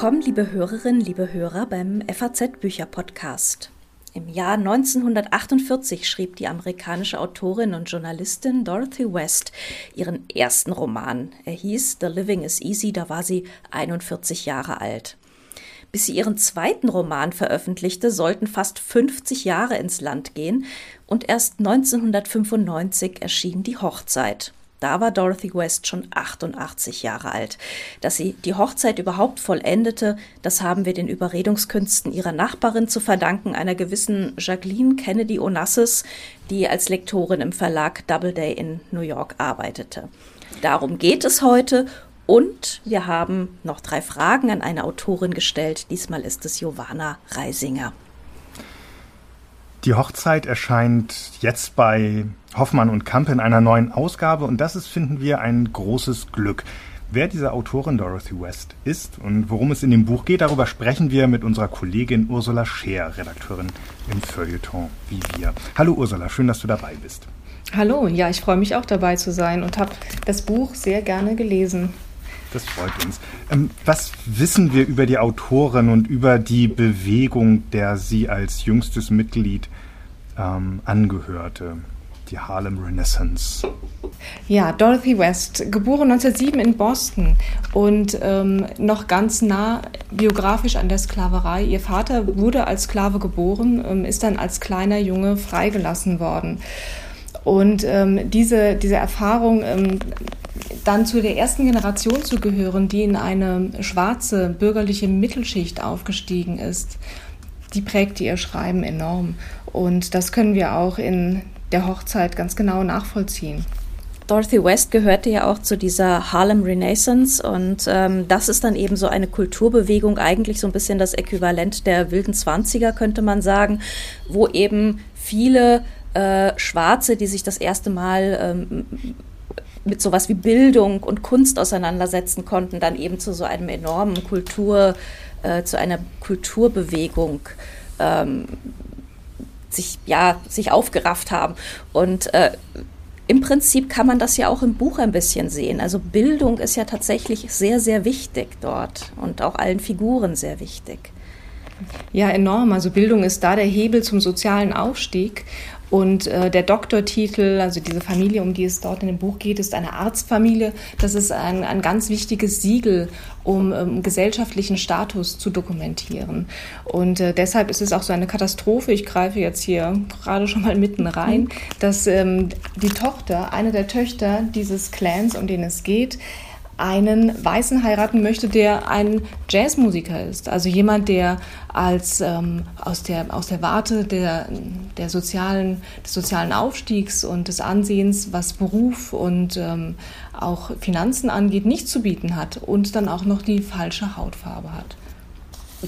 willkommen, liebe Hörerinnen, liebe Hörer, beim FAZ-Bücher-Podcast. Im Jahr 1948 schrieb die amerikanische Autorin und Journalistin Dorothy West ihren ersten Roman. Er hieß The Living is Easy, da war sie 41 Jahre alt. Bis sie ihren zweiten Roman veröffentlichte, sollten fast 50 Jahre ins Land gehen und erst 1995 erschien Die Hochzeit. Da war Dorothy West schon 88 Jahre alt. Dass sie die Hochzeit überhaupt vollendete, das haben wir den Überredungskünsten ihrer Nachbarin zu verdanken, einer gewissen Jacqueline Kennedy Onassis, die als Lektorin im Verlag Doubleday in New York arbeitete. Darum geht es heute und wir haben noch drei Fragen an eine Autorin gestellt. Diesmal ist es Giovanna Reisinger. Die Hochzeit erscheint jetzt bei Hoffmann und Kampe in einer neuen Ausgabe und das ist, finden wir, ein großes Glück. Wer diese Autorin Dorothy West ist und worum es in dem Buch geht, darüber sprechen wir mit unserer Kollegin Ursula Scheer, Redakteurin im Feuilleton wie wir. Hallo Ursula, schön, dass du dabei bist. Hallo, ja, ich freue mich auch dabei zu sein und habe das Buch sehr gerne gelesen. Das freut uns. Ähm, was wissen wir über die Autorin und über die Bewegung, der sie als jüngstes Mitglied ähm, angehörte? Die Harlem Renaissance. Ja, Dorothy West, geboren 1907 in Boston und ähm, noch ganz nah biografisch an der Sklaverei. Ihr Vater wurde als Sklave geboren, ähm, ist dann als kleiner Junge freigelassen worden. Und ähm, diese, diese Erfahrung, ähm, dann zu der ersten Generation zu gehören, die in eine schwarze bürgerliche Mittelschicht aufgestiegen ist, die prägte ihr Schreiben enorm. Und das können wir auch in der Hochzeit ganz genau nachvollziehen. Dorothy West gehörte ja auch zu dieser Harlem Renaissance und ähm, das ist dann eben so eine Kulturbewegung, eigentlich so ein bisschen das Äquivalent der wilden Zwanziger, könnte man sagen, wo eben viele äh, Schwarze, die sich das erste Mal ähm, mit sowas wie Bildung und Kunst auseinandersetzen konnten, dann eben zu so einem enormen Kultur, äh, zu einer Kulturbewegung ähm, sich, ja, sich aufgerafft haben. Und äh, im Prinzip kann man das ja auch im Buch ein bisschen sehen. Also Bildung ist ja tatsächlich sehr, sehr wichtig dort und auch allen Figuren sehr wichtig. Ja, enorm. Also Bildung ist da der Hebel zum sozialen Aufstieg. Und äh, der Doktortitel, also diese Familie, um die es dort in dem Buch geht, ist eine Arztfamilie. Das ist ein, ein ganz wichtiges Siegel, um ähm, gesellschaftlichen Status zu dokumentieren. Und äh, deshalb ist es auch so eine Katastrophe. Ich greife jetzt hier gerade schon mal mitten rein, mhm. dass ähm, die Tochter, eine der Töchter dieses Clans, um den es geht, einen Weißen heiraten möchte, der ein Jazzmusiker ist. Also jemand, der als ähm, aus, der, aus der Warte der, der sozialen, des sozialen Aufstiegs und des Ansehens, was Beruf und ähm, auch Finanzen angeht, nichts zu bieten hat und dann auch noch die falsche Hautfarbe hat.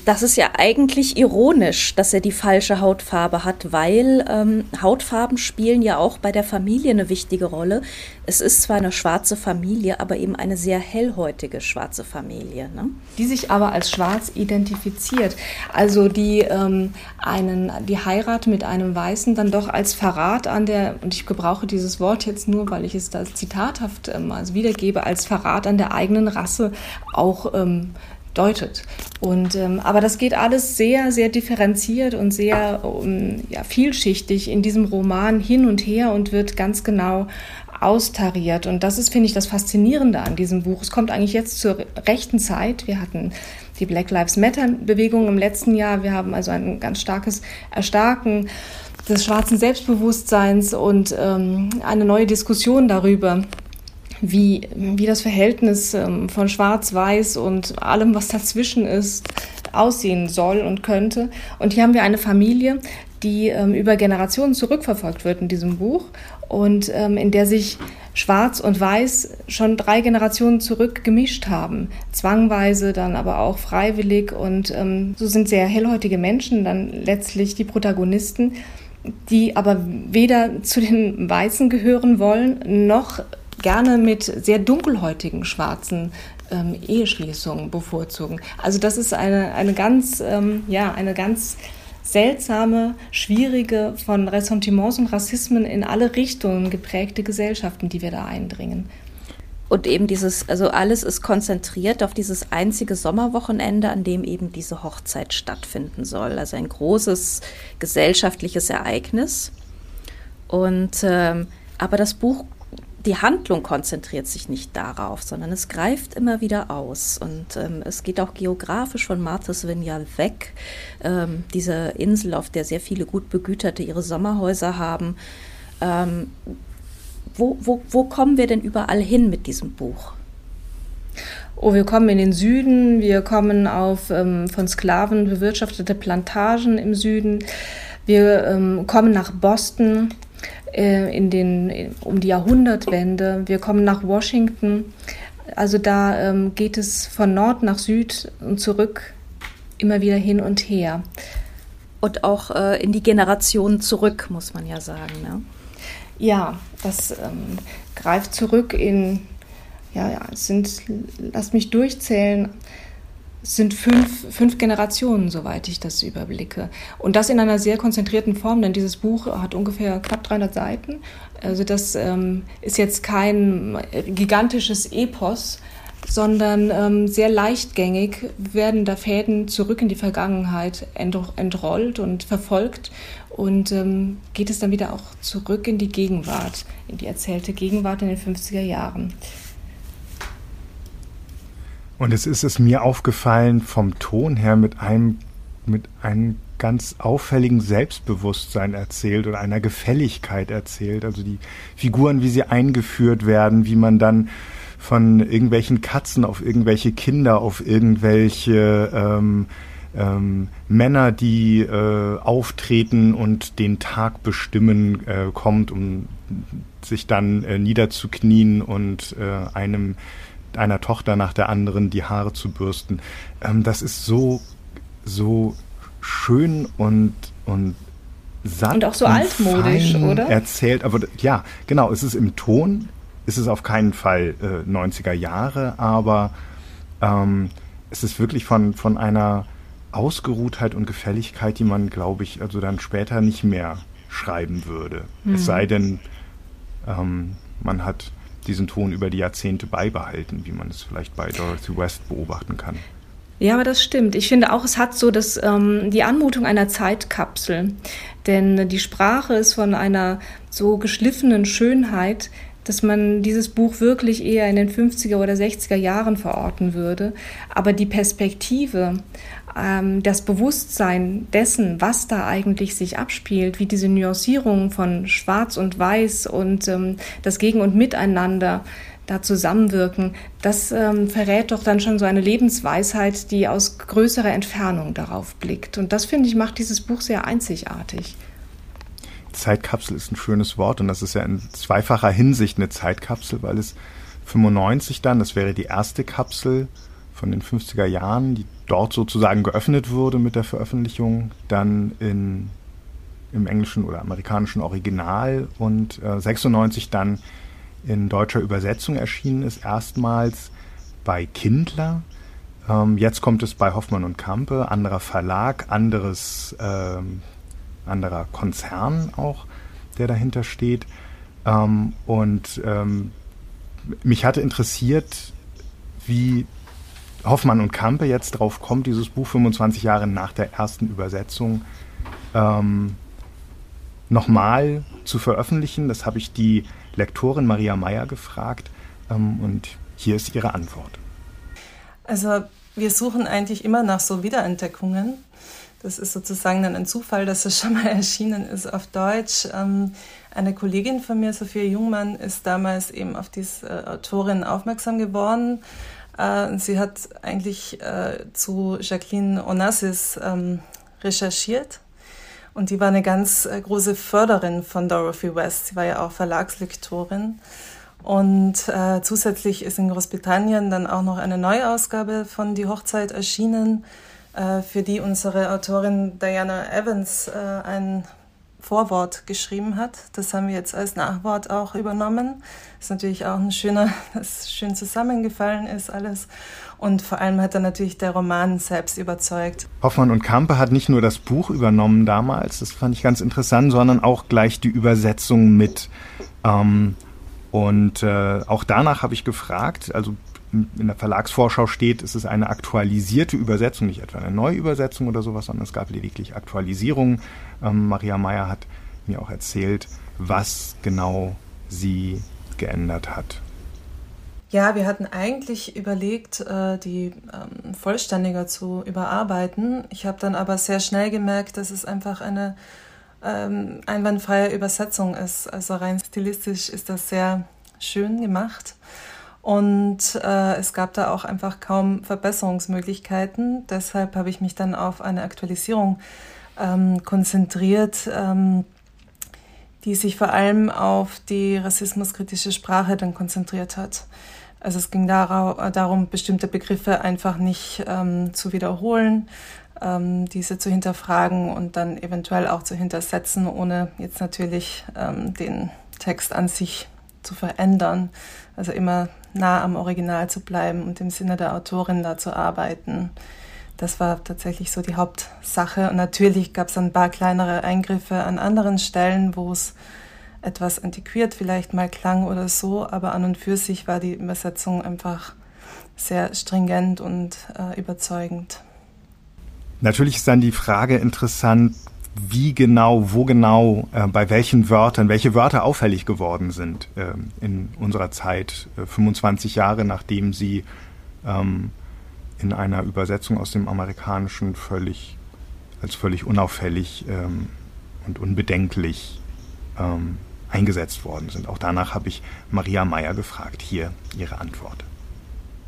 Das ist ja eigentlich ironisch, dass er die falsche Hautfarbe hat, weil ähm, Hautfarben spielen ja auch bei der Familie eine wichtige Rolle. Es ist zwar eine schwarze Familie, aber eben eine sehr hellhäutige schwarze Familie. Ne? Die sich aber als schwarz identifiziert. Also die ähm, einen, die Heirat mit einem Weißen dann doch als Verrat an der, und ich gebrauche dieses Wort jetzt nur, weil ich es da zitathaft ähm, also wiedergebe, als Verrat an der eigenen Rasse auch ähm, deutet. Und, ähm, aber das geht alles sehr, sehr differenziert und sehr um, ja, vielschichtig in diesem Roman hin und her und wird ganz genau austariert. Und das ist, finde ich, das Faszinierende an diesem Buch. Es kommt eigentlich jetzt zur rechten Zeit. Wir hatten die Black Lives Matter-Bewegung im letzten Jahr. Wir haben also ein ganz starkes Erstarken des schwarzen Selbstbewusstseins und ähm, eine neue Diskussion darüber, wie, wie das Verhältnis ähm, von Schwarz-Weiß und allem, was dazwischen ist, aussehen soll und könnte. Und hier haben wir eine Familie, die ähm, über Generationen zurückverfolgt wird in diesem Buch und ähm, in der sich Schwarz und Weiß schon drei Generationen zurück gemischt haben. Zwangweise, dann aber auch freiwillig. Und ähm, so sind sehr hellhäutige Menschen dann letztlich die Protagonisten, die aber weder zu den Weißen gehören wollen, noch gerne mit sehr dunkelhäutigen schwarzen ähm, Eheschließungen bevorzugen. Also das ist eine, eine ganz, ähm, ja, eine ganz seltsame, schwierige, von Ressentiments und Rassismen in alle Richtungen geprägte Gesellschaften, die wir da eindringen. Und eben dieses, also alles ist konzentriert auf dieses einzige Sommerwochenende, an dem eben diese Hochzeit stattfinden soll. Also ein großes gesellschaftliches Ereignis. Und ähm, aber das Buch, die Handlung konzentriert sich nicht darauf, sondern es greift immer wieder aus. Und ähm, es geht auch geografisch von Martha's Vineyard weg. Ähm, diese Insel, auf der sehr viele gut Begüterte ihre Sommerhäuser haben. Ähm, wo, wo, wo kommen wir denn überall hin mit diesem Buch? Oh, wir kommen in den Süden, wir kommen auf ähm, von Sklaven bewirtschaftete Plantagen im Süden, wir ähm, kommen nach Boston in den, um die Jahrhundertwende, wir kommen nach Washington. Also da ähm, geht es von Nord nach Süd und zurück immer wieder hin und her. Und auch äh, in die Generationen zurück, muss man ja sagen. Ne? Ja, das ähm, greift zurück in, ja, ja, es sind, lass mich durchzählen, sind fünf, fünf Generationen, soweit ich das überblicke. Und das in einer sehr konzentrierten Form, denn dieses Buch hat ungefähr knapp 300 Seiten. Also das ähm, ist jetzt kein gigantisches Epos, sondern ähm, sehr leichtgängig werden da Fäden zurück in die Vergangenheit entrollt und verfolgt und ähm, geht es dann wieder auch zurück in die Gegenwart, in die erzählte Gegenwart in den 50er Jahren. Und es ist es mir aufgefallen vom Ton her mit einem, mit einem ganz auffälligen Selbstbewusstsein erzählt oder einer Gefälligkeit erzählt. Also die Figuren, wie sie eingeführt werden, wie man dann von irgendwelchen Katzen auf irgendwelche Kinder, auf irgendwelche ähm, ähm, Männer, die äh, auftreten und den Tag bestimmen, äh, kommt, um sich dann äh, niederzuknien und äh, einem einer Tochter nach der anderen die Haare zu bürsten. Ähm, das ist so so schön und und satt und auch so und altmodisch, oder? Erzählt, aber ja, genau. Es ist im Ton, ist es auf keinen Fall äh, 90er Jahre, aber ähm, es ist wirklich von, von einer Ausgeruhtheit und Gefälligkeit, die man, glaube ich, also dann später nicht mehr schreiben würde. Mhm. Es sei denn, ähm, man hat diesen Ton über die Jahrzehnte beibehalten, wie man es vielleicht bei Dorothy West beobachten kann. Ja, aber das stimmt. Ich finde auch, es hat so das, ähm, die Anmutung einer Zeitkapsel. Denn die Sprache ist von einer so geschliffenen Schönheit, dass man dieses Buch wirklich eher in den 50er oder 60er Jahren verorten würde. Aber die Perspektive, ähm, das Bewusstsein dessen, was da eigentlich sich abspielt, wie diese Nuancierung von Schwarz und Weiß und ähm, das Gegen und Miteinander da zusammenwirken, das ähm, verrät doch dann schon so eine Lebensweisheit, die aus größerer Entfernung darauf blickt. Und das, finde ich, macht dieses Buch sehr einzigartig. Zeitkapsel ist ein schönes Wort und das ist ja in zweifacher Hinsicht eine Zeitkapsel, weil es 95 dann, das wäre die erste Kapsel von den 50er Jahren, die dort sozusagen geöffnet wurde mit der Veröffentlichung, dann in, im englischen oder amerikanischen Original und äh, 96 dann in deutscher Übersetzung erschienen ist, erstmals bei Kindler. Ähm, jetzt kommt es bei Hoffmann und Kampe, anderer Verlag, anderes ähm, anderer Konzern auch, der dahinter steht. Ähm, und ähm, mich hatte interessiert, wie Hoffmann und Kampe jetzt drauf kommt, dieses Buch 25 Jahre nach der ersten Übersetzung ähm, nochmal zu veröffentlichen. Das habe ich die Lektorin Maria Meyer gefragt ähm, und hier ist ihre Antwort. Also wir suchen eigentlich immer nach so Wiederentdeckungen das ist sozusagen dann ein Zufall, dass es schon mal erschienen ist auf Deutsch. Ähm, eine Kollegin von mir, Sophia Jungmann, ist damals eben auf diese Autorin aufmerksam geworden. Äh, sie hat eigentlich äh, zu Jacqueline Onassis ähm, recherchiert. Und die war eine ganz äh, große Förderin von Dorothy West. Sie war ja auch Verlagslektorin. Und äh, zusätzlich ist in Großbritannien dann auch noch eine Neuausgabe von Die Hochzeit erschienen äh, für die unsere Autorin Diana Evans äh, ein Vorwort geschrieben hat. Das haben wir jetzt als Nachwort auch übernommen. Das ist natürlich auch ein schöner, dass schön zusammengefallen ist alles. Und vor allem hat er natürlich der Roman selbst überzeugt. Hoffmann und Kampe hat nicht nur das Buch übernommen damals, das fand ich ganz interessant, sondern auch gleich die Übersetzung mit. Ähm, Und äh, auch danach habe ich gefragt, also in der Verlagsvorschau steht, es ist eine aktualisierte Übersetzung, nicht etwa eine Neuübersetzung oder sowas, sondern es gab lediglich Aktualisierungen. Ähm, Maria Meyer hat mir auch erzählt, was genau sie geändert hat. Ja, wir hatten eigentlich überlegt, äh, die ähm, vollständiger zu überarbeiten. Ich habe dann aber sehr schnell gemerkt, dass es einfach eine ähm, einwandfreie Übersetzung ist. Also rein stilistisch ist das sehr schön gemacht. Und äh, es gab da auch einfach kaum Verbesserungsmöglichkeiten. Deshalb habe ich mich dann auf eine Aktualisierung ähm, konzentriert, ähm, die sich vor allem auf die rassismuskritische Sprache dann konzentriert hat. Also es ging darum, bestimmte Begriffe einfach nicht ähm, zu wiederholen, ähm, diese zu hinterfragen und dann eventuell auch zu hintersetzen, ohne jetzt natürlich ähm, den Text an sich zu verändern. Also immer nah am Original zu bleiben und im Sinne der Autorin da zu arbeiten. Das war tatsächlich so die Hauptsache. Und natürlich gab es ein paar kleinere Eingriffe an anderen Stellen, wo es etwas antiquiert vielleicht mal klang oder so, aber an und für sich war die Übersetzung einfach sehr stringent und äh, überzeugend. Natürlich ist dann die Frage interessant, wie genau, wo genau, äh, bei welchen Wörtern, welche Wörter auffällig geworden sind äh, in unserer Zeit, äh, 25 Jahre nachdem sie ähm, in einer Übersetzung aus dem Amerikanischen völlig als völlig unauffällig ähm, und unbedenklich ähm, eingesetzt worden sind. Auch danach habe ich Maria Meyer gefragt. Hier ihre Antwort.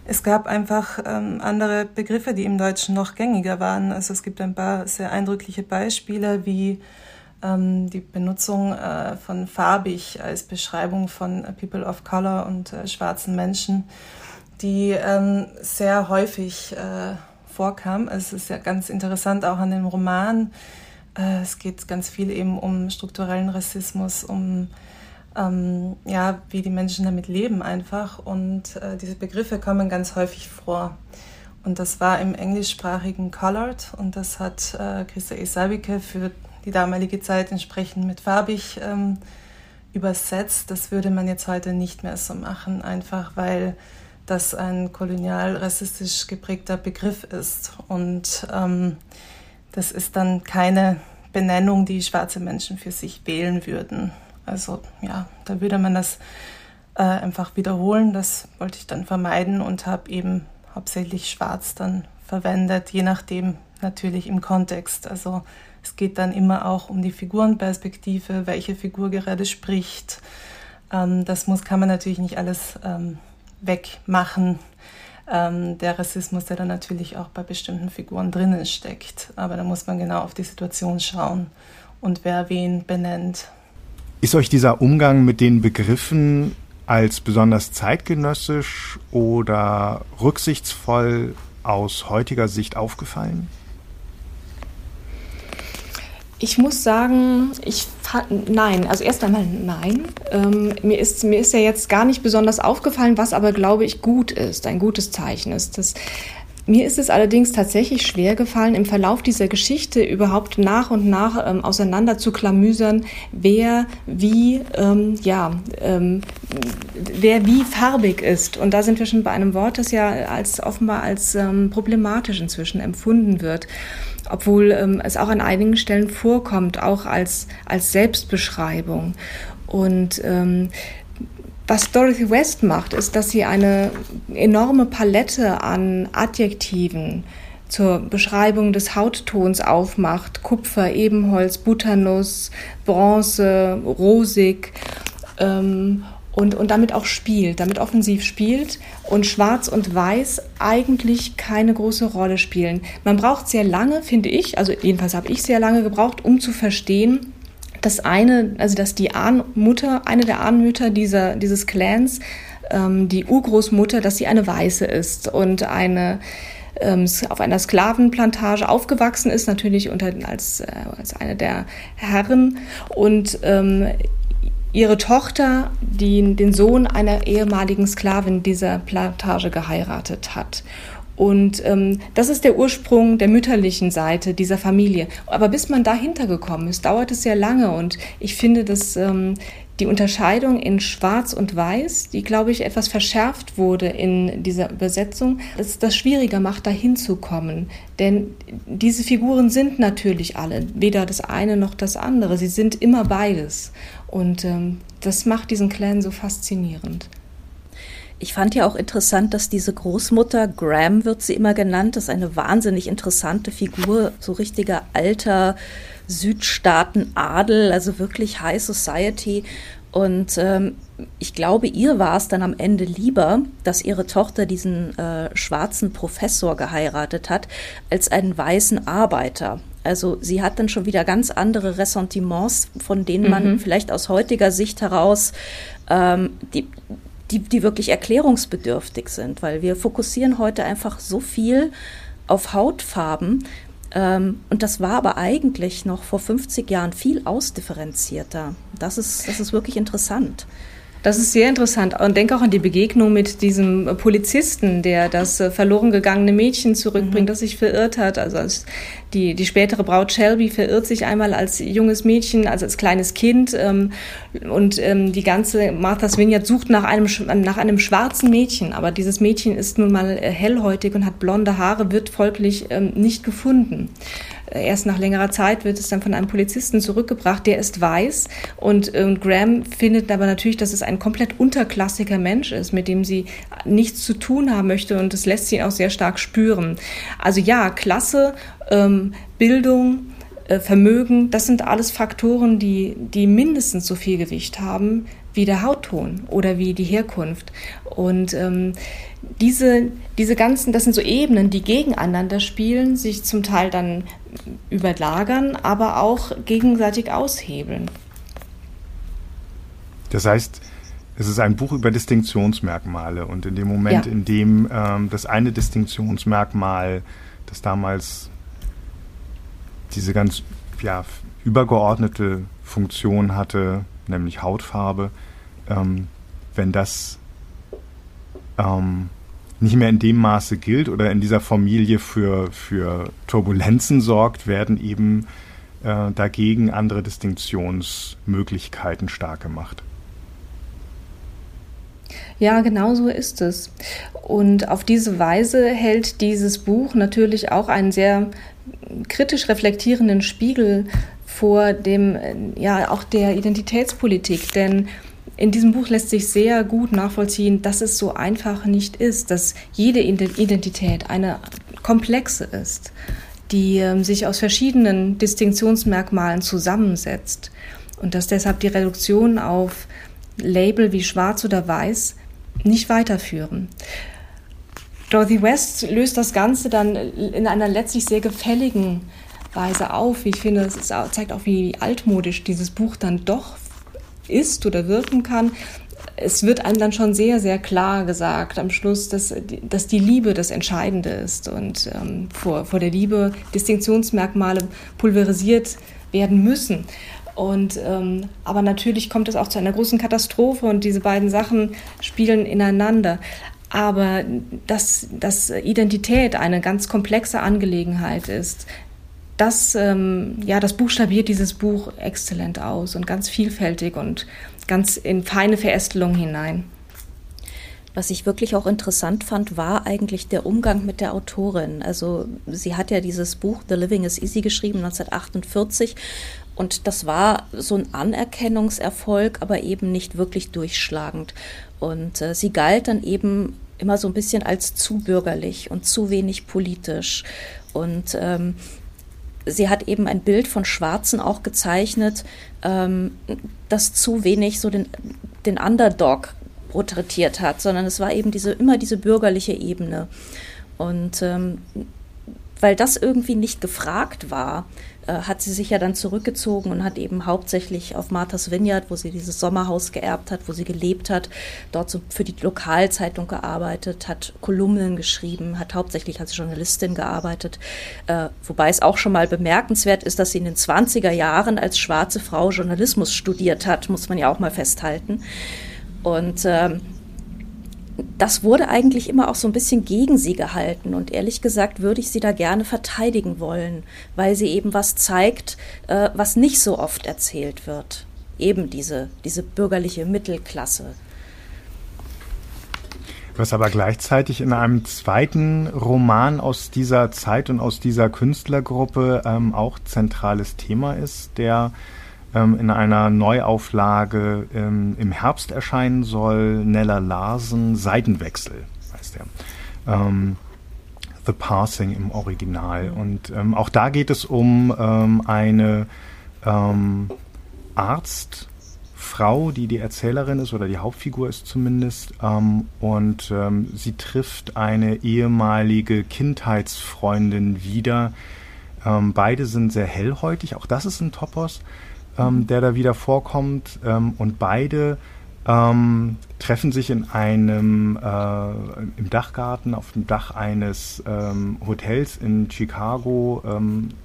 Es gab einfach ähm, andere Begriffe, die im Deutschen noch gängiger waren. Also es gibt ein paar sehr eindrückliche Beispiele, wie ähm, die Benutzung äh, von farbig als Beschreibung von People of Color und äh, schwarzen Menschen, die ähm, sehr häufig äh, vorkam. Es ist ja ganz interessant auch an dem Roman. Äh, es geht ganz viel eben um strukturellen Rassismus, um ähm, ja, wie die Menschen damit leben einfach. Und äh, diese Begriffe kommen ganz häufig vor. Und das war im englischsprachigen Colored und das hat äh, Christa Esabike für die damalige Zeit entsprechend mit farbig ähm, übersetzt. Das würde man jetzt heute nicht mehr so machen, einfach weil das ein kolonial rassistisch geprägter Begriff ist. Und ähm, das ist dann keine Benennung, die schwarze Menschen für sich wählen würden. Also ja, da würde man das äh, einfach wiederholen. Das wollte ich dann vermeiden und habe eben hauptsächlich schwarz dann verwendet, je nachdem natürlich im Kontext. Also es geht dann immer auch um die Figurenperspektive, welche Figur gerade spricht. Ähm, das muss, kann man natürlich nicht alles ähm, wegmachen. Ähm, der Rassismus, der dann natürlich auch bei bestimmten Figuren drinnen steckt. Aber da muss man genau auf die Situation schauen und wer wen benennt. Ist euch dieser Umgang mit den Begriffen als besonders zeitgenössisch oder rücksichtsvoll aus heutiger Sicht aufgefallen? Ich muss sagen, ich nein, also erst einmal nein. Ähm, mir, ist, mir ist ja jetzt gar nicht besonders aufgefallen, was aber glaube ich gut ist, ein gutes Zeichen ist. Das mir ist es allerdings tatsächlich schwer gefallen, im Verlauf dieser Geschichte überhaupt nach und nach ähm, auseinander zu klamüsern, wer wie, ähm, ja, ähm, wer wie farbig ist. Und da sind wir schon bei einem Wort, das ja als offenbar als ähm, problematisch inzwischen empfunden wird obwohl ähm, es auch an einigen Stellen vorkommt, auch als, als Selbstbeschreibung. Und ähm, was Dorothy West macht, ist, dass sie eine enorme Palette an Adjektiven zur Beschreibung des Hauttons aufmacht. Kupfer, Ebenholz, Butternuss, Bronze, rosig. Ähm, und, und damit auch spielt, damit offensiv spielt und Schwarz und Weiß eigentlich keine große Rolle spielen. Man braucht sehr lange, finde ich, also jedenfalls habe ich sehr lange gebraucht, um zu verstehen, dass eine, also dass die Ahnmutter, eine der Ahnmütter dieser, dieses Clans, ähm, die Urgroßmutter, dass sie eine Weiße ist und eine ähm, auf einer Sklavenplantage aufgewachsen ist, natürlich unter, als, äh, als eine der Herren und ähm, ihre Tochter, die den Sohn einer ehemaligen Sklavin dieser Plantage geheiratet hat. Und ähm, das ist der Ursprung der mütterlichen Seite dieser Familie. Aber bis man dahinter gekommen ist, dauert es sehr lange. Und ich finde, dass ähm, die Unterscheidung in Schwarz und Weiß, die, glaube ich, etwas verschärft wurde in dieser Übersetzung, dass das schwieriger macht, dahin zu kommen. Denn diese Figuren sind natürlich alle, weder das eine noch das andere. Sie sind immer beides. Und ähm, das macht diesen Clan so faszinierend. Ich fand ja auch interessant, dass diese Großmutter, Graham wird sie immer genannt, ist eine wahnsinnig interessante Figur, so richtiger alter Südstaaten-Adel, also wirklich High Society. Und ähm, ich glaube, ihr war es dann am Ende lieber, dass ihre Tochter diesen äh, schwarzen Professor geheiratet hat, als einen weißen Arbeiter. Also sie hat dann schon wieder ganz andere Ressentiments, von denen man mhm. vielleicht aus heutiger Sicht heraus ähm, die, die, die wirklich erklärungsbedürftig sind, weil wir fokussieren heute einfach so viel auf Hautfarben. Ähm, und das war aber eigentlich noch vor 50 Jahren viel ausdifferenzierter. Das ist, das ist wirklich interessant. Das ist sehr interessant. Und denke auch an die Begegnung mit diesem Polizisten, der das äh, verloren gegangene Mädchen zurückbringt, mhm. das sich verirrt hat. Also als die, die spätere Braut Shelby verirrt sich einmal als junges Mädchen, also als kleines Kind. Ähm, und ähm, die ganze Martha's Vineyard sucht nach einem, nach einem schwarzen Mädchen. Aber dieses Mädchen ist nun mal äh, hellhäutig und hat blonde Haare, wird folglich ähm, nicht gefunden. Erst nach längerer Zeit wird es dann von einem Polizisten zurückgebracht, der ist weiß. Und äh, Graham findet aber natürlich, dass es ein komplett unterklassiger Mensch ist, mit dem sie nichts zu tun haben möchte. Und das lässt sie auch sehr stark spüren. Also ja, Klasse, ähm, Bildung, äh, Vermögen, das sind alles Faktoren, die, die mindestens so viel Gewicht haben wie der Hautton oder wie die Herkunft. Und ähm, diese, diese ganzen, das sind so Ebenen, die gegeneinander spielen, sich zum Teil dann überlagern, aber auch gegenseitig aushebeln. Das heißt, es ist ein Buch über Distinktionsmerkmale und in dem Moment, ja. in dem ähm, das eine Distinktionsmerkmal, das damals diese ganz ja, übergeordnete Funktion hatte, nämlich Hautfarbe, ähm, wenn das ähm, nicht mehr in dem Maße gilt oder in dieser Familie für, für Turbulenzen sorgt, werden eben äh, dagegen andere Distinktionsmöglichkeiten stark gemacht. Ja, genau so ist es. Und auf diese Weise hält dieses Buch natürlich auch einen sehr kritisch reflektierenden Spiegel vor dem, ja, auch der Identitätspolitik. Denn in diesem Buch lässt sich sehr gut nachvollziehen, dass es so einfach nicht ist, dass jede Identität eine komplexe ist, die ähm, sich aus verschiedenen Distinktionsmerkmalen zusammensetzt und dass deshalb die Reduktion auf Label wie schwarz oder weiß nicht weiterführen. Dorothy West löst das Ganze dann in einer letztlich sehr gefälligen Weise auf. Ich finde, es zeigt auch, wie altmodisch dieses Buch dann doch ist oder wirken kann. Es wird einem dann schon sehr, sehr klar gesagt am Schluss, dass, dass die Liebe das Entscheidende ist und ähm, vor, vor der Liebe Distinktionsmerkmale pulverisiert werden müssen. Und, ähm, aber natürlich kommt es auch zu einer großen Katastrophe und diese beiden Sachen spielen ineinander. Aber dass, dass Identität eine ganz komplexe Angelegenheit ist, das, ähm, ja, das buchstabiert dieses Buch exzellent aus und ganz vielfältig und ganz in feine Verästelung hinein. Was ich wirklich auch interessant fand, war eigentlich der Umgang mit der Autorin. Also sie hat ja dieses Buch The Living is Easy geschrieben 1948 und das war so ein Anerkennungserfolg, aber eben nicht wirklich durchschlagend. Und äh, sie galt dann eben immer so ein bisschen als zu bürgerlich und zu wenig politisch. Und ähm, sie hat eben ein Bild von Schwarzen auch gezeichnet, ähm, das zu wenig so den, den Underdog porträtiert hat, sondern es war eben diese, immer diese bürgerliche Ebene. Und ähm, weil das irgendwie nicht gefragt war, hat sie sich ja dann zurückgezogen und hat eben hauptsächlich auf Martha's Vineyard, wo sie dieses Sommerhaus geerbt hat, wo sie gelebt hat, dort so für die Lokalzeitung gearbeitet, hat Kolumnen geschrieben, hat hauptsächlich als Journalistin gearbeitet. Äh, wobei es auch schon mal bemerkenswert ist, dass sie in den 20er Jahren als schwarze Frau Journalismus studiert hat, muss man ja auch mal festhalten. Und ähm, das wurde eigentlich immer auch so ein bisschen gegen sie gehalten. Und ehrlich gesagt würde ich sie da gerne verteidigen wollen, weil sie eben was zeigt, äh, was nicht so oft erzählt wird. eben diese, diese bürgerliche Mittelklasse. Was aber gleichzeitig in einem zweiten Roman aus dieser Zeit und aus dieser Künstlergruppe ähm, auch zentrales Thema ist, der ähm, in einer Neuauflage ähm, im Herbst erscheinen soll. Nella Larsen, Seitenwechsel heißt der. Ähm, The Passing im Original. Und ähm, auch da geht es um ähm, eine Arzt, Frau, die die Erzählerin ist oder die Hauptfigur ist zumindest, ähm, und ähm, sie trifft eine ehemalige Kindheitsfreundin wieder. Ähm, beide sind sehr hellhäutig, auch das ist ein Topos, ähm, der da wieder vorkommt, ähm, und beide ähm, treffen sich in einem äh, im Dachgarten auf dem Dach eines Hotels in Chicago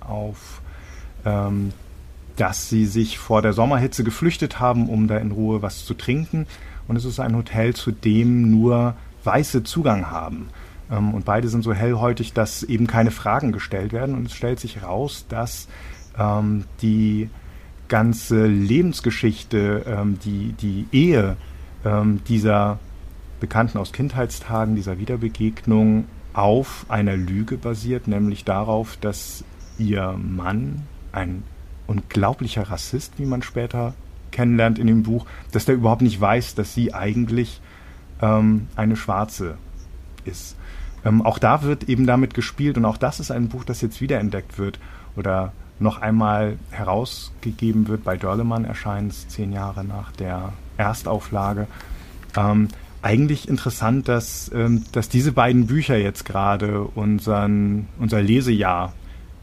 auf dass sie sich vor der Sommerhitze geflüchtet haben, um da in Ruhe was zu trinken. Und es ist ein Hotel, zu dem nur Weiße Zugang haben. Ähm, und beide sind so hellhäutig, dass eben keine Fragen gestellt werden. Und es stellt sich heraus, dass ähm, die ganze Lebensgeschichte, ähm, die, die Ehe ähm, dieser Bekannten aus Kindheitstagen, dieser Wiederbegegnung auf einer Lüge basiert, nämlich darauf, dass ihr Mann ein unglaublicher Rassist, wie man später kennenlernt in dem Buch, dass der überhaupt nicht weiß, dass sie eigentlich ähm, eine Schwarze ist. Ähm, auch da wird eben damit gespielt und auch das ist ein Buch, das jetzt wiederentdeckt wird oder noch einmal herausgegeben wird. Bei Dörlemann erscheint es zehn Jahre nach der Erstauflage. Ähm, eigentlich interessant, dass, ähm, dass diese beiden Bücher jetzt gerade unseren, unser Lesejahr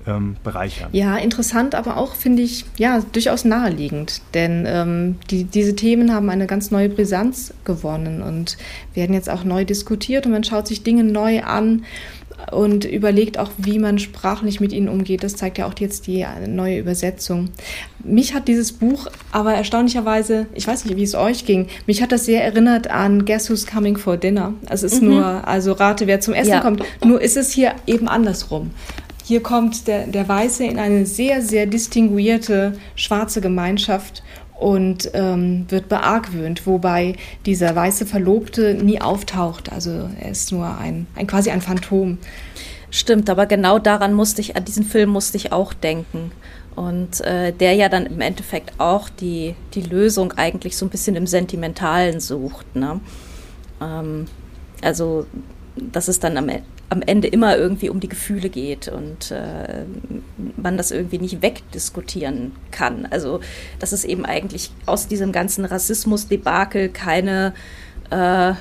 ähm, bereichern. Ja, interessant, aber auch finde ich ja durchaus naheliegend, denn ähm, die, diese Themen haben eine ganz neue Brisanz gewonnen und werden jetzt auch neu diskutiert und man schaut sich Dinge neu an und überlegt auch, wie man sprachlich mit ihnen umgeht. Das zeigt ja auch jetzt die neue Übersetzung. Mich hat dieses Buch aber erstaunlicherweise, ich weiß nicht, wie es euch ging, mich hat das sehr erinnert an Guess Who's Coming for Dinner. Also es ist mhm. nur, also rate, wer zum Essen ja. kommt. Nur ist es hier eben andersrum. Hier kommt der, der Weiße in eine sehr, sehr distinguierte schwarze Gemeinschaft und ähm, wird beargwöhnt, wobei dieser weiße Verlobte nie auftaucht. Also er ist nur ein, ein quasi ein Phantom. Stimmt, aber genau daran musste ich, an diesen Film musste ich auch denken. Und äh, der ja dann im Endeffekt auch die, die Lösung eigentlich so ein bisschen im Sentimentalen sucht. Ne? Ähm, also, dass es dann am Ende am Ende immer irgendwie um die Gefühle geht und äh, man das irgendwie nicht wegdiskutieren kann. Also dass es eben eigentlich aus diesem ganzen Rassismus-Debakel keine äh,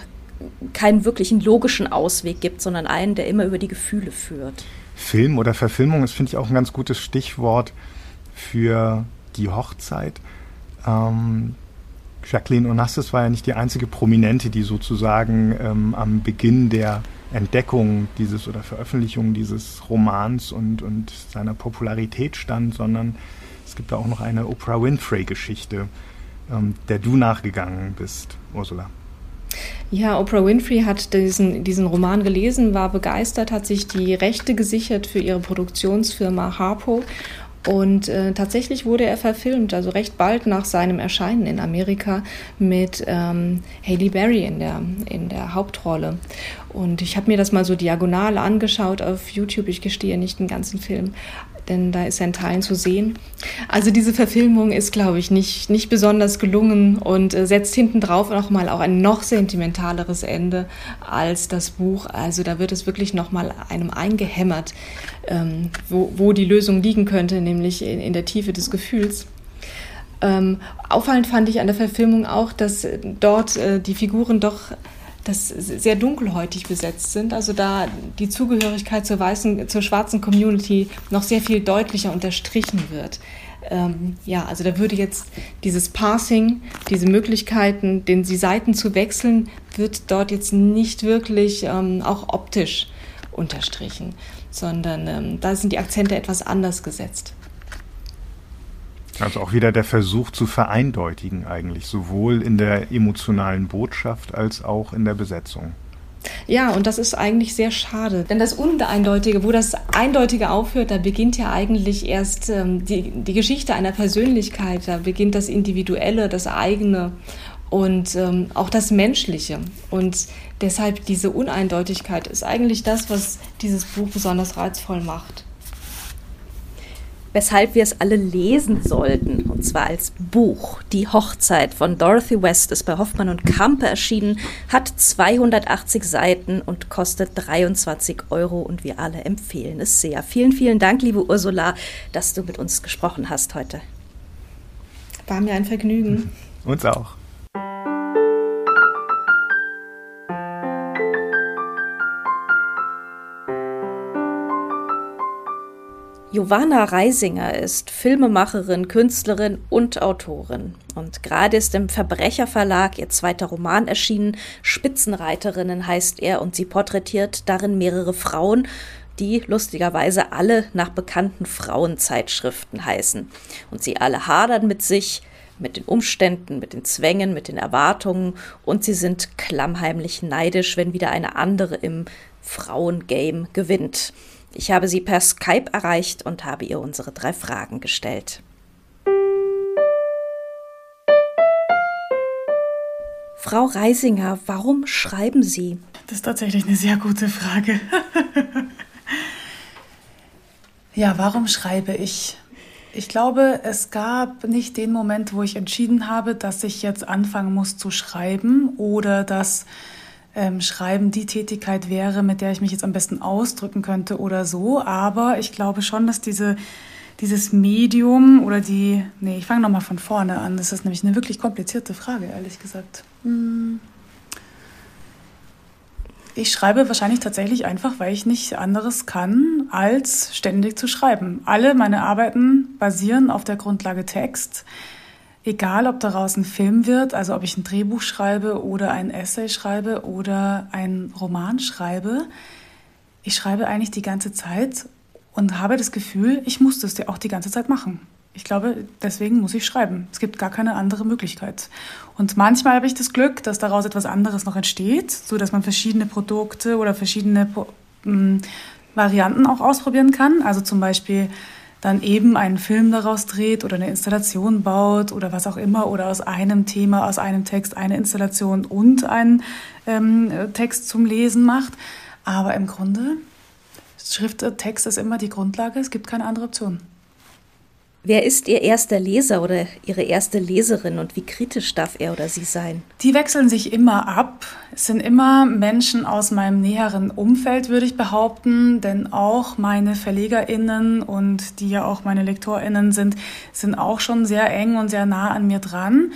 keinen wirklichen logischen Ausweg gibt, sondern einen, der immer über die Gefühle führt. Film oder Verfilmung ist, finde ich, auch ein ganz gutes Stichwort für die Hochzeit. Ähm, Jacqueline Onassis war ja nicht die einzige Prominente, die sozusagen ähm, am Beginn der Entdeckung dieses oder Veröffentlichung dieses Romans und, und seiner Popularität stand, sondern es gibt da auch noch eine Oprah Winfrey-Geschichte, ähm, der du nachgegangen bist, Ursula. Ja, Oprah Winfrey hat diesen, diesen Roman gelesen, war begeistert, hat sich die Rechte gesichert für ihre Produktionsfirma Harpo und äh, tatsächlich wurde er verfilmt, also recht bald nach seinem Erscheinen in Amerika mit ähm, Haley Berry in der, in der Hauptrolle. Und ich habe mir das mal so diagonal angeschaut auf YouTube. Ich gestehe nicht den ganzen Film denn da ist er in Teilen zu sehen. Also diese Verfilmung ist, glaube ich, nicht, nicht besonders gelungen und äh, setzt hinten drauf nochmal auch ein noch sentimentaleres Ende als das Buch. Also da wird es wirklich nochmal einem eingehämmert, ähm, wo, wo die Lösung liegen könnte, nämlich in, in der Tiefe des Gefühls. Ähm, auffallend fand ich an der Verfilmung auch, dass dort äh, die Figuren doch das sehr dunkelhäutig besetzt sind. Also da die Zugehörigkeit zur weißen, zur schwarzen Community noch sehr viel deutlicher unterstrichen wird. Ähm, ja, also da würde jetzt dieses Passing, diese Möglichkeiten, den die Seiten zu wechseln, wird dort jetzt nicht wirklich ähm, auch optisch unterstrichen, sondern ähm, da sind die Akzente etwas anders gesetzt. Also auch wieder der Versuch zu vereindeutigen eigentlich, sowohl in der emotionalen Botschaft als auch in der Besetzung. Ja, und das ist eigentlich sehr schade. Denn das Uneindeutige, wo das Eindeutige aufhört, da beginnt ja eigentlich erst ähm, die, die Geschichte einer Persönlichkeit, da beginnt das Individuelle, das eigene und ähm, auch das Menschliche. Und deshalb diese Uneindeutigkeit ist eigentlich das, was dieses Buch besonders reizvoll macht weshalb wir es alle lesen sollten, und zwar als Buch. Die Hochzeit von Dorothy West ist bei Hoffmann und Kampe erschienen, hat 280 Seiten und kostet 23 Euro und wir alle empfehlen es sehr. Vielen, vielen Dank, liebe Ursula, dass du mit uns gesprochen hast heute. War mir ein Vergnügen. Uns auch. Giovanna Reisinger ist Filmemacherin, Künstlerin und Autorin. Und gerade ist im Verbrecherverlag ihr zweiter Roman erschienen. Spitzenreiterinnen heißt er und sie porträtiert darin mehrere Frauen, die lustigerweise alle nach bekannten Frauenzeitschriften heißen. Und sie alle hadern mit sich, mit den Umständen, mit den Zwängen, mit den Erwartungen und sie sind klammheimlich neidisch, wenn wieder eine andere im Frauengame gewinnt. Ich habe sie per Skype erreicht und habe ihr unsere drei Fragen gestellt. Frau Reisinger, warum schreiben Sie? Das ist tatsächlich eine sehr gute Frage. ja, warum schreibe ich? Ich glaube, es gab nicht den Moment, wo ich entschieden habe, dass ich jetzt anfangen muss zu schreiben oder dass ähm, Schreiben die Tätigkeit wäre, mit der ich mich jetzt am besten ausdrücken könnte oder so. Aber ich glaube schon, dass diese, dieses Medium oder die, nee, ich fange nochmal von vorne an. Das ist nämlich eine wirklich komplizierte Frage, ehrlich gesagt. Hm. Ich schreibe wahrscheinlich tatsächlich einfach, weil ich nicht anderes kann, als ständig zu schreiben. Alle meine Arbeiten basieren auf der Grundlage Text egal ob daraus ein Film wird, also ob ich ein Drehbuch schreibe oder ein Essay schreibe oder ein Roman schreibe, ich schreibe eigentlich die ganze Zeit und habe das Gefühl, ich muss das auch die ganze Zeit machen. Ich glaube, deswegen muss ich schreiben. Es gibt gar keine andere Möglichkeit. Und manchmal habe ich das Glück, dass daraus etwas anderes noch entsteht, so dass man verschiedene Produkte oder verschiedene hm, Varianten auch ausprobieren kann. Also zum Beispiel dann eben einen Film daraus dreht oder eine Installation baut oder was auch immer oder aus einem Thema, aus einem Text eine Installation und einen ähm, Text zum Lesen macht. Aber im Grunde, Schrift, Text ist immer die Grundlage, es gibt keine andere Option. Wer ist Ihr erster Leser oder Ihre erste Leserin und wie kritisch darf er oder sie sein? Die wechseln sich immer ab. Es sind immer Menschen aus meinem näheren Umfeld, würde ich behaupten, denn auch meine VerlegerInnen und die ja auch meine LektorInnen sind, sind auch schon sehr eng und sehr nah an mir dran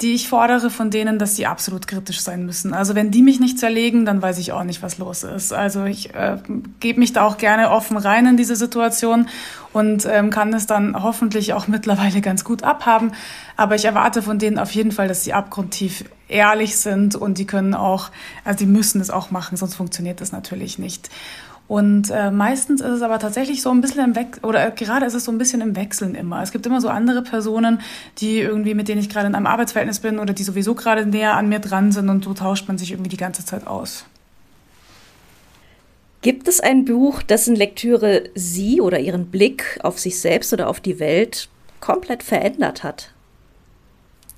die ich fordere von denen, dass sie absolut kritisch sein müssen. Also wenn die mich nicht zerlegen, dann weiß ich auch nicht, was los ist. Also ich äh, gebe mich da auch gerne offen rein in diese Situation und ähm, kann es dann hoffentlich auch mittlerweile ganz gut abhaben. Aber ich erwarte von denen auf jeden Fall, dass sie abgrundtief ehrlich sind und die können auch, also die müssen es auch machen, sonst funktioniert das natürlich nicht. Und äh, meistens ist es aber tatsächlich so ein bisschen im Wechsel, oder äh, gerade ist es so ein bisschen im Wechseln immer. Es gibt immer so andere Personen, die irgendwie, mit denen ich gerade in einem Arbeitsverhältnis bin oder die sowieso gerade näher an mir dran sind und so tauscht man sich irgendwie die ganze Zeit aus. Gibt es ein Buch, dessen Lektüre Sie oder Ihren Blick auf sich selbst oder auf die Welt komplett verändert hat?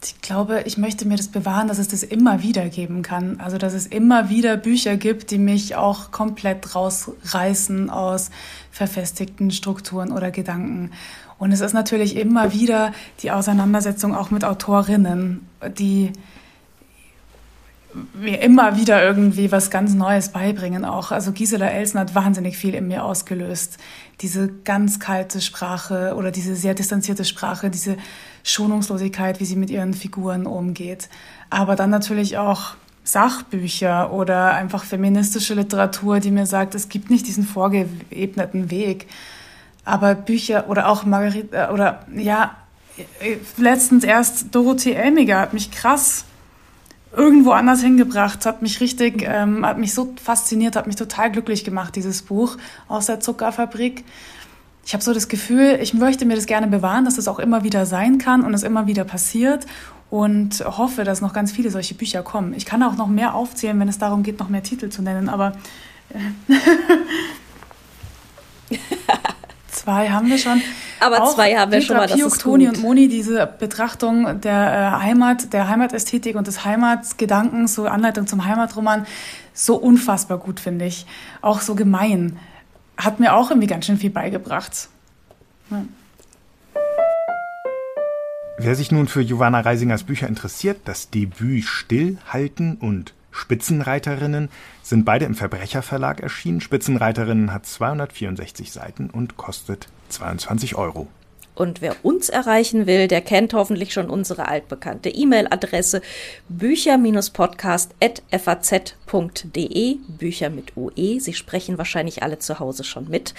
Ich glaube, ich möchte mir das bewahren, dass es das immer wieder geben kann. Also, dass es immer wieder Bücher gibt, die mich auch komplett rausreißen aus verfestigten Strukturen oder Gedanken. Und es ist natürlich immer wieder die Auseinandersetzung auch mit Autorinnen, die mir immer wieder irgendwie was ganz Neues beibringen auch. Also Gisela Elsen hat wahnsinnig viel in mir ausgelöst. Diese ganz kalte Sprache oder diese sehr distanzierte Sprache, diese Schonungslosigkeit, wie sie mit ihren Figuren umgeht. Aber dann natürlich auch Sachbücher oder einfach feministische Literatur, die mir sagt, es gibt nicht diesen vorgeebneten Weg. Aber Bücher oder auch Margarita oder ja, letztens erst Dorothee Elmiger hat mich krass irgendwo anders hingebracht, hat mich richtig, ähm, hat mich so fasziniert, hat mich total glücklich gemacht, dieses Buch aus der Zuckerfabrik. Ich habe so das Gefühl, ich möchte mir das gerne bewahren, dass es auch immer wieder sein kann und es immer wieder passiert. und hoffe, dass noch ganz viele solche Bücher kommen. Ich kann auch noch mehr aufzählen, wenn es darum geht, noch mehr Titel zu nennen, aber zwei haben wir schon. Aber auch zwei haben wir Petra schon mal, das Piuk, ist Toni gut. und Moni, diese Betrachtung der äh, Heimat, der Heimatästhetik und des Heimatgedankens, so Anleitung zum Heimatroman, so unfassbar gut, finde ich. Auch so gemein. Hat mir auch irgendwie ganz schön viel beigebracht. Ja. Wer sich nun für Giovanna Reisingers Bücher interessiert, das Debüt Stillhalten und Spitzenreiterinnen sind beide im Verbrecherverlag erschienen. Spitzenreiterinnen hat 264 Seiten und kostet 22 Euro. Und wer uns erreichen will, der kennt hoffentlich schon unsere altbekannte E-Mail-Adresse bücher-podcast.faz.de, Bücher mit UE. Sie sprechen wahrscheinlich alle zu Hause schon mit.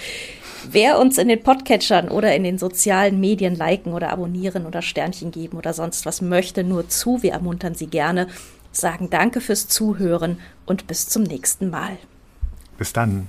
Wer uns in den Podcatchern oder in den sozialen Medien liken oder abonnieren oder Sternchen geben oder sonst was möchte, nur zu. Wir ermuntern Sie gerne, sagen danke fürs Zuhören und bis zum nächsten Mal. Bis dann.